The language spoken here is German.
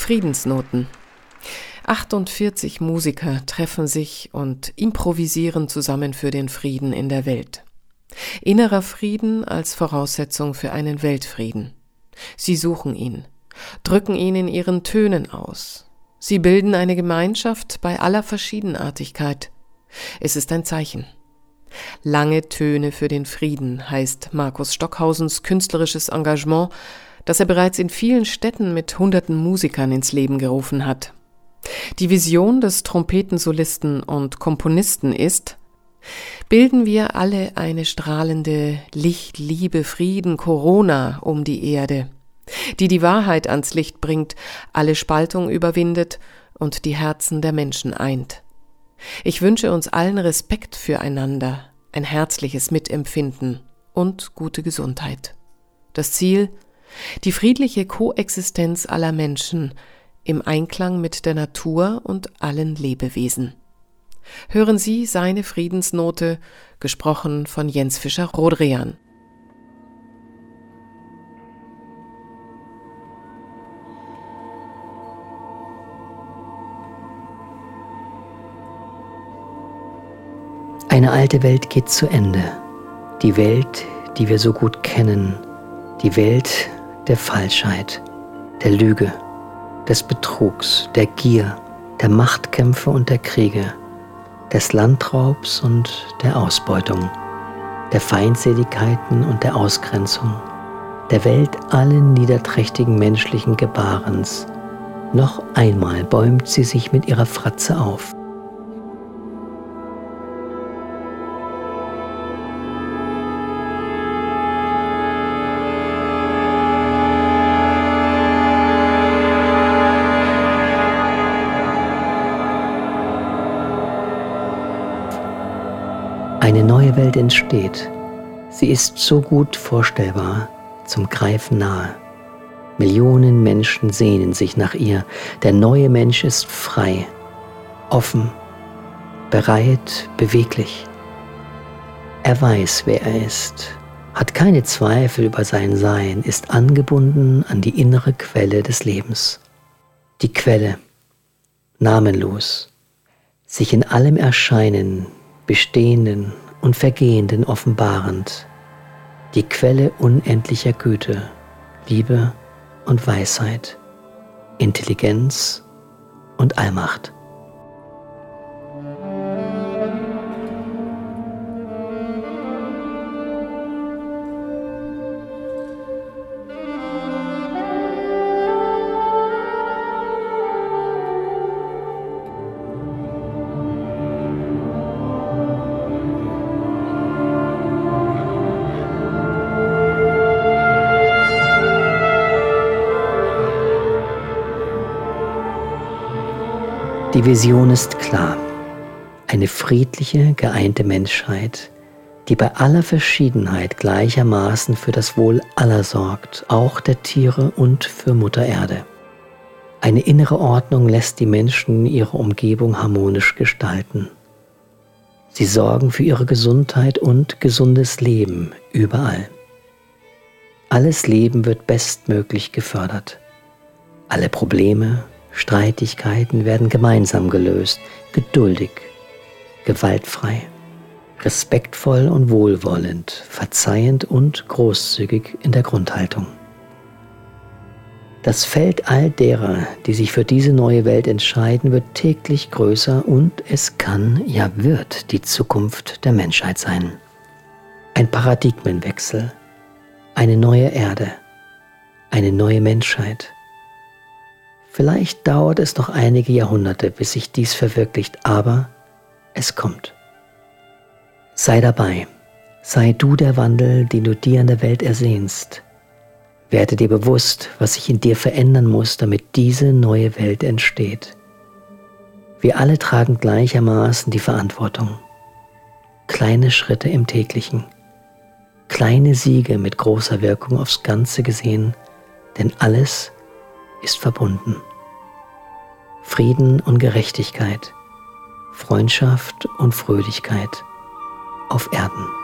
Friedensnoten. 48 Musiker treffen sich und improvisieren zusammen für den Frieden in der Welt. Innerer Frieden als Voraussetzung für einen Weltfrieden. Sie suchen ihn, drücken ihn in ihren Tönen aus. Sie bilden eine Gemeinschaft bei aller Verschiedenartigkeit. Es ist ein Zeichen. Lange Töne für den Frieden heißt Markus Stockhausens künstlerisches Engagement, das er bereits in vielen Städten mit hunderten Musikern ins Leben gerufen hat. Die Vision des Trompetensolisten und Komponisten ist, bilden wir alle eine strahlende Licht, Liebe, Frieden, Corona um die Erde, die die Wahrheit ans Licht bringt, alle Spaltung überwindet und die Herzen der Menschen eint. Ich wünsche uns allen Respekt füreinander, ein herzliches Mitempfinden und gute Gesundheit. Das Ziel, die friedliche Koexistenz aller Menschen im Einklang mit der Natur und allen Lebewesen. Hören Sie seine Friedensnote, gesprochen von Jens Fischer-Rodrian. Eine alte Welt geht zu Ende. Die Welt, die wir so gut kennen. Die Welt der Falschheit, der Lüge, des Betrugs, der Gier, der Machtkämpfe und der Kriege, des Landraubs und der Ausbeutung, der Feindseligkeiten und der Ausgrenzung, der Welt allen niederträchtigen menschlichen Gebarens. Noch einmal bäumt sie sich mit ihrer Fratze auf. Eine neue Welt entsteht. Sie ist so gut vorstellbar, zum Greifen nahe. Millionen Menschen sehnen sich nach ihr. Der neue Mensch ist frei, offen, bereit, beweglich. Er weiß, wer er ist, hat keine Zweifel über sein Sein, ist angebunden an die innere Quelle des Lebens. Die Quelle, namenlos, sich in allem Erscheinen Bestehenden und Vergehenden offenbarend, die Quelle unendlicher Güte, Liebe und Weisheit, Intelligenz und Allmacht. Die Vision ist klar. Eine friedliche, geeinte Menschheit, die bei aller Verschiedenheit gleichermaßen für das Wohl aller sorgt, auch der Tiere und für Mutter Erde. Eine innere Ordnung lässt die Menschen ihre Umgebung harmonisch gestalten. Sie sorgen für ihre Gesundheit und gesundes Leben überall. Alles Leben wird bestmöglich gefördert. Alle Probleme, Streitigkeiten werden gemeinsam gelöst, geduldig, gewaltfrei, respektvoll und wohlwollend, verzeihend und großzügig in der Grundhaltung. Das Feld all derer, die sich für diese neue Welt entscheiden, wird täglich größer und es kann, ja wird die Zukunft der Menschheit sein. Ein Paradigmenwechsel, eine neue Erde, eine neue Menschheit, Vielleicht dauert es noch einige Jahrhunderte, bis sich dies verwirklicht, aber es kommt. Sei dabei, sei du der Wandel, den du dir in der Welt ersehnst. Werde dir bewusst, was sich in dir verändern muss, damit diese neue Welt entsteht. Wir alle tragen gleichermaßen die Verantwortung. Kleine Schritte im täglichen, kleine Siege mit großer Wirkung aufs Ganze gesehen, denn alles ist verbunden. Frieden und Gerechtigkeit, Freundschaft und Fröhlichkeit auf Erden.